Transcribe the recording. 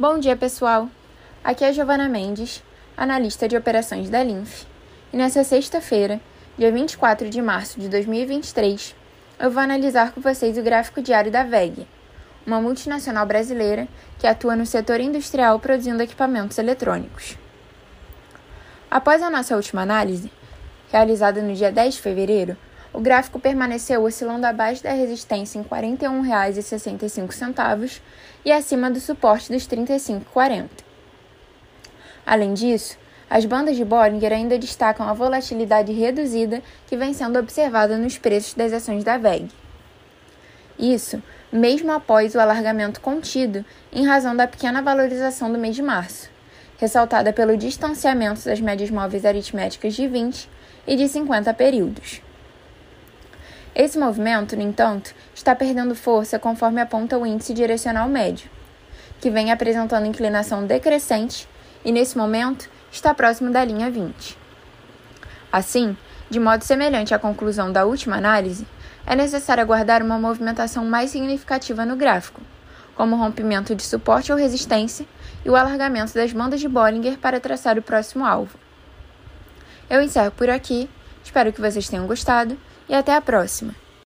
Bom dia, pessoal! Aqui é Giovana Mendes, analista de operações da Linf, e nessa sexta-feira, dia 24 de março de 2023, eu vou analisar com vocês o gráfico diário da VEG, uma multinacional brasileira que atua no setor industrial produzindo equipamentos eletrônicos. Após a nossa última análise, realizada no dia 10 de fevereiro, o gráfico permaneceu oscilando abaixo da resistência em R$ 41,65 e acima do suporte dos R$ 35,40. Além disso, as bandas de Bollinger ainda destacam a volatilidade reduzida que vem sendo observada nos preços das ações da VEG. Isso, mesmo após o alargamento contido em razão da pequena valorização do mês de março, ressaltada pelo distanciamento das médias móveis aritméticas de 20 e de 50 períodos. Esse movimento, no entanto, está perdendo força conforme aponta o índice direcional médio, que vem apresentando inclinação decrescente e, nesse momento, está próximo da linha 20. Assim, de modo semelhante à conclusão da última análise, é necessário aguardar uma movimentação mais significativa no gráfico, como o rompimento de suporte ou resistência e o alargamento das bandas de Bollinger para traçar o próximo alvo. Eu encerro por aqui, espero que vocês tenham gostado e até a próxima!